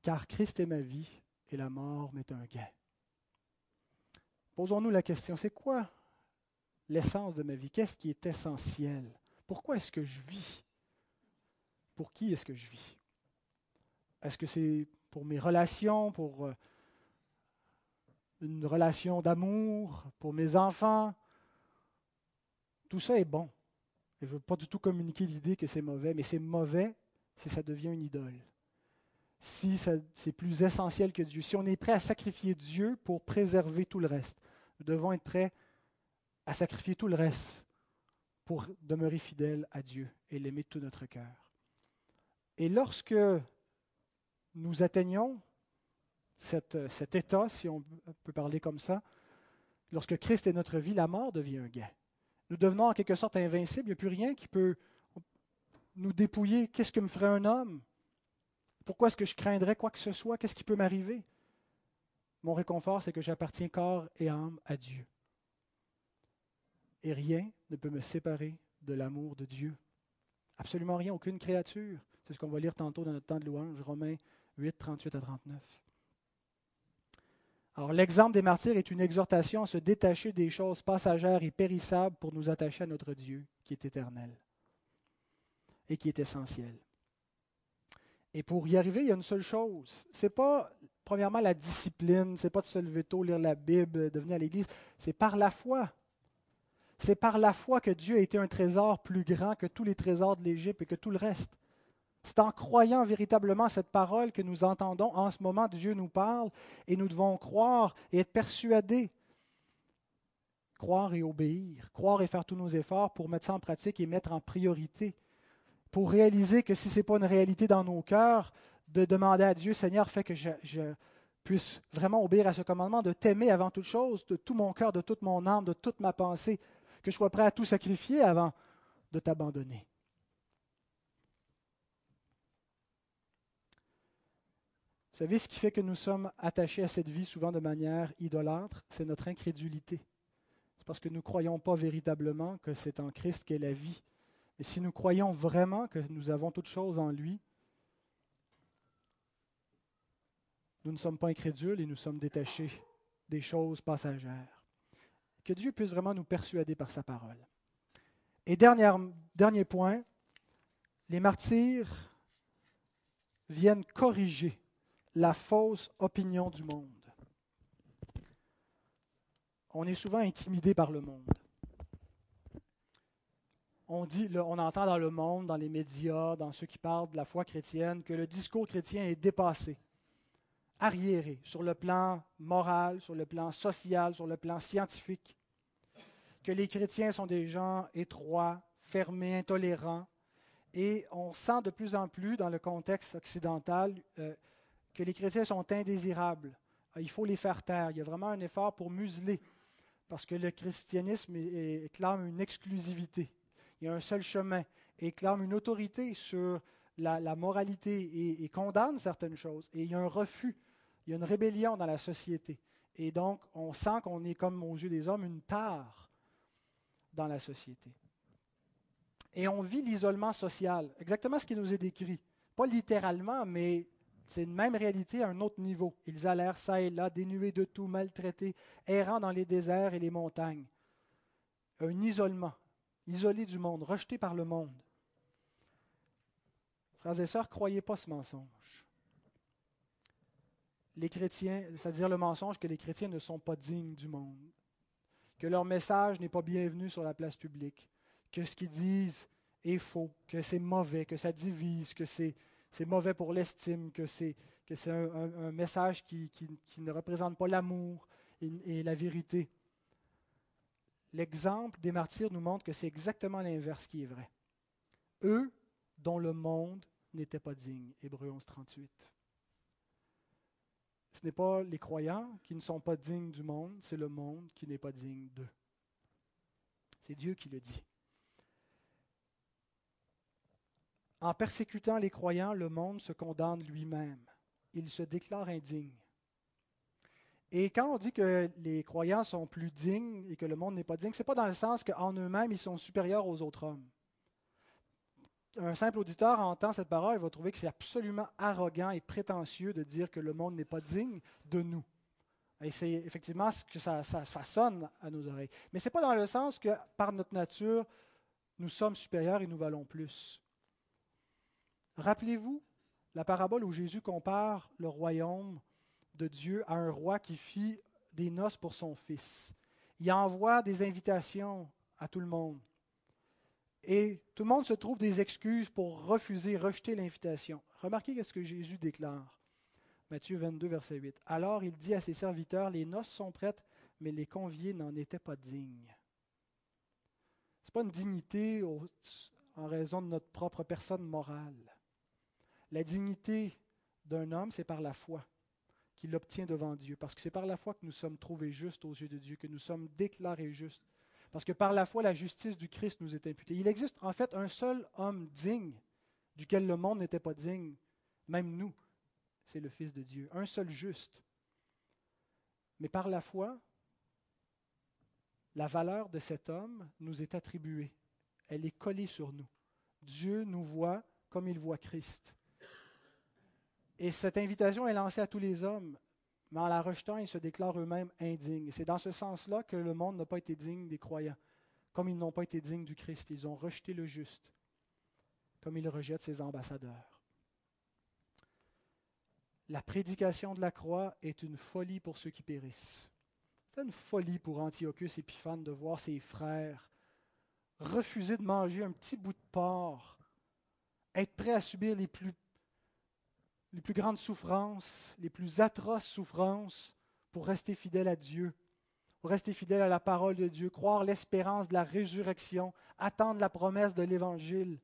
Car Christ est ma vie et la mort m'est un gain. Posons-nous la question, c'est quoi l'essence de ma vie? Qu'est-ce qui est essentiel? Pourquoi est-ce que je vis? Pour qui est-ce que je vis? Est-ce que c'est pour mes relations, pour euh, une relation d'amour pour mes enfants. Tout ça est bon. Et je ne veux pas du tout communiquer l'idée que c'est mauvais, mais c'est mauvais si ça devient une idole. Si c'est plus essentiel que Dieu. Si on est prêt à sacrifier Dieu pour préserver tout le reste, nous devons être prêts à sacrifier tout le reste pour demeurer fidèles à Dieu et l'aimer de tout notre cœur. Et lorsque nous atteignons cet état, si on peut parler comme ça, lorsque Christ est notre vie, la mort devient un gain. Nous devenons en quelque sorte invincibles. Il n'y a plus rien qui peut nous dépouiller. Qu'est-ce que me ferait un homme? Pourquoi est-ce que je craindrais quoi que ce soit? Qu'est-ce qui peut m'arriver? Mon réconfort, c'est que j'appartiens corps et âme à Dieu. Et rien ne peut me séparer de l'amour de Dieu. Absolument rien, aucune créature. C'est ce qu'on va lire tantôt dans notre temps de louange, Romains 8, 38 à 39. Alors l'exemple des martyrs est une exhortation à se détacher des choses passagères et périssables pour nous attacher à notre Dieu qui est éternel et qui est essentiel. Et pour y arriver, il y a une seule chose. C'est pas premièrement la discipline, c'est pas de se lever tôt, lire la Bible, de venir à l'église, c'est par la foi. C'est par la foi que Dieu a été un trésor plus grand que tous les trésors de l'Égypte et que tout le reste. C'est en croyant véritablement cette parole que nous entendons en ce moment, Dieu nous parle, et nous devons croire et être persuadés. Croire et obéir, croire et faire tous nos efforts pour mettre ça en pratique et mettre en priorité, pour réaliser que si ce n'est pas une réalité dans nos cœurs, de demander à Dieu, Seigneur, fais que je, je puisse vraiment obéir à ce commandement, de t'aimer avant toute chose, de tout mon cœur, de toute mon âme, de toute ma pensée, que je sois prêt à tout sacrifier avant de t'abandonner. Savez, ce qui fait que nous sommes attachés à cette vie souvent de manière idolâtre, c'est notre incrédulité. C'est parce que nous ne croyons pas véritablement que c'est en Christ qu'est la vie. Et si nous croyons vraiment que nous avons toutes choses en lui, nous ne sommes pas incrédules et nous sommes détachés des choses passagères. Que Dieu puisse vraiment nous persuader par sa parole. Et dernier, dernier point, les martyrs viennent corriger la fausse opinion du monde. On est souvent intimidé par le monde. On dit, on entend dans le monde, dans les médias, dans ceux qui parlent de la foi chrétienne, que le discours chrétien est dépassé, arriéré sur le plan moral, sur le plan social, sur le plan scientifique. Que les chrétiens sont des gens étroits, fermés, intolérants. Et on sent de plus en plus dans le contexte occidental euh, que les chrétiens sont indésirables. Ah, il faut les faire taire. Il y a vraiment un effort pour museler, parce que le christianisme clame une exclusivité. Il y a un seul chemin et clame une autorité sur la, moralité et, condamne certaines choses. Et il y a un refus, il y a une rébellion dans la société. Et donc, on sent qu'on est, comme aux yeux des hommes, une tare dans la société. Et on vit l'isolement social, exactement ce qui nous est décrit. Pas littéralement, mais c'est une même réalité à un autre niveau. Ils allèrent ça et là, dénués de tout, maltraités, errant dans les déserts et les montagnes. Un isolement, isolés du monde, rejetés par le monde. Frères et sœurs, croyez pas ce mensonge. Les chrétiens, c'est-à-dire le mensonge que les chrétiens ne sont pas dignes du monde, que leur message n'est pas bienvenu sur la place publique, que ce qu'ils disent est faux, que c'est mauvais, que ça divise, que c'est, mauvais pour l'estime, que c'est, que c'est un, message qui, ne représente pas l'amour et la vérité. L'exemple des martyrs nous montre que c'est exactement l'inverse qui est vrai. Eux, dont le monde n'était pas digne. Hébreu 11, 38. Ce n'est pas les croyants qui ne sont pas dignes du monde, c'est le monde qui n'est pas digne d'eux. C'est Dieu qui le dit. En persécutant les croyants, le monde se condamne lui-même. Il se déclare indigne. Et quand on dit que les croyants sont plus dignes et que le monde n'est pas digne, ce n'est pas dans le sens qu'en eux-mêmes, ils sont supérieurs aux autres hommes. Un simple auditeur entend cette parole, il va trouver que c'est absolument arrogant et prétentieux de dire que le monde n'est pas digne de nous. Et c'est effectivement ce que ça, ça, sonne à nos oreilles. Mais ce n'est pas dans le sens que par notre nature, nous sommes supérieurs et nous valons plus. Rappelez-vous la parabole où Jésus compare le royaume de Dieu à un roi qui fit des noces pour son fils. Il envoie des invitations à tout le monde. Et tout le monde se trouve des excuses pour refuser, rejeter l'invitation. Remarquez ce que Jésus déclare. Matthieu 22, verset 8. Alors il dit à ses serviteurs, les noces sont prêtes, mais les conviés n'en étaient pas dignes. Ce n'est pas une dignité en raison de notre propre personne morale. La dignité d'un homme, c'est par la foi qu'il obtient devant Dieu, parce que c'est par la foi que nous sommes trouvés justes aux yeux de Dieu, que nous sommes déclarés justes. Parce que par la foi, la justice du Christ nous est imputée. Il existe en fait un seul homme digne, duquel le monde n'était pas digne, même nous, c'est le Fils de Dieu, un seul juste. Mais par la foi, la valeur de cet homme nous est attribuée. Elle est collée sur nous. Dieu nous voit comme il voit Christ. Et cette invitation est lancée à tous les hommes, mais en la rejetant, ils se déclarent eux-mêmes indignes. C'est dans ce sens-là que le monde n'a pas été digne des croyants, comme ils n'ont pas été dignes du Christ. Ils ont rejeté le juste, comme il rejette ses ambassadeurs. La prédication de la croix est une folie pour ceux qui périssent. C'est une folie pour Antiochus Épiphane de voir ses frères refuser de manger un petit bout de porc, être prêts à subir les plus les plus grandes souffrances, les plus atroces souffrances pour rester fidèle à Dieu, pour rester fidèle à la parole de Dieu, croire l'espérance de la résurrection, attendre la promesse de l'Évangile.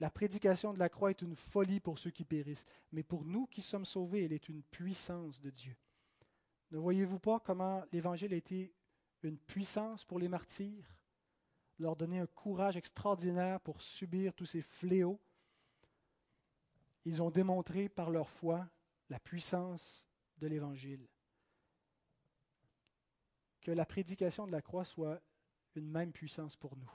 La prédication de la croix est une folie pour ceux qui périssent, mais pour nous qui sommes sauvés, elle est une puissance de Dieu. Ne voyez-vous pas comment l'Évangile a été une puissance pour les martyrs, leur donner un courage extraordinaire pour subir tous ces fléaux ils ont démontré par leur foi la puissance de l'Évangile. Que la prédication de la croix soit une même puissance pour nous,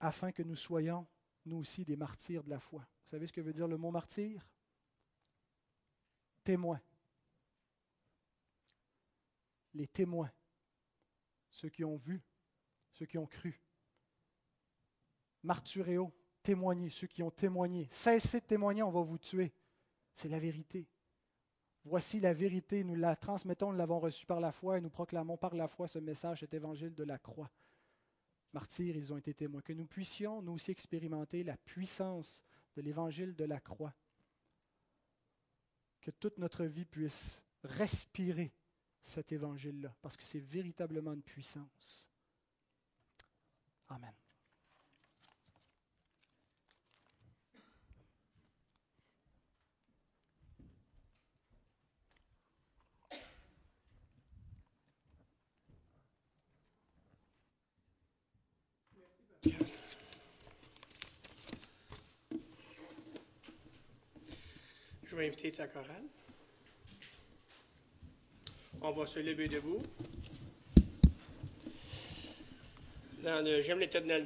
afin que nous soyons, nous aussi, des martyrs de la foi. Vous savez ce que veut dire le mot martyr? Témoin. Les témoins, ceux qui ont vu, ceux qui ont cru. Marturéo, témoigner, ceux qui ont témoigné. Cessez de témoigner, on va vous tuer. C'est la vérité. Voici la vérité, nous la transmettons, nous l'avons reçue par la foi et nous proclamons par la foi ce message, cet évangile de la croix. Martyrs, ils ont été témoins. Que nous puissions, nous aussi, expérimenter la puissance de l'évangile de la croix. Que toute notre vie puisse respirer cet évangile-là, parce que c'est véritablement une puissance. Amen. Je vais inviter sa chorale. On va se lever debout. Dans le J'aime l'éternel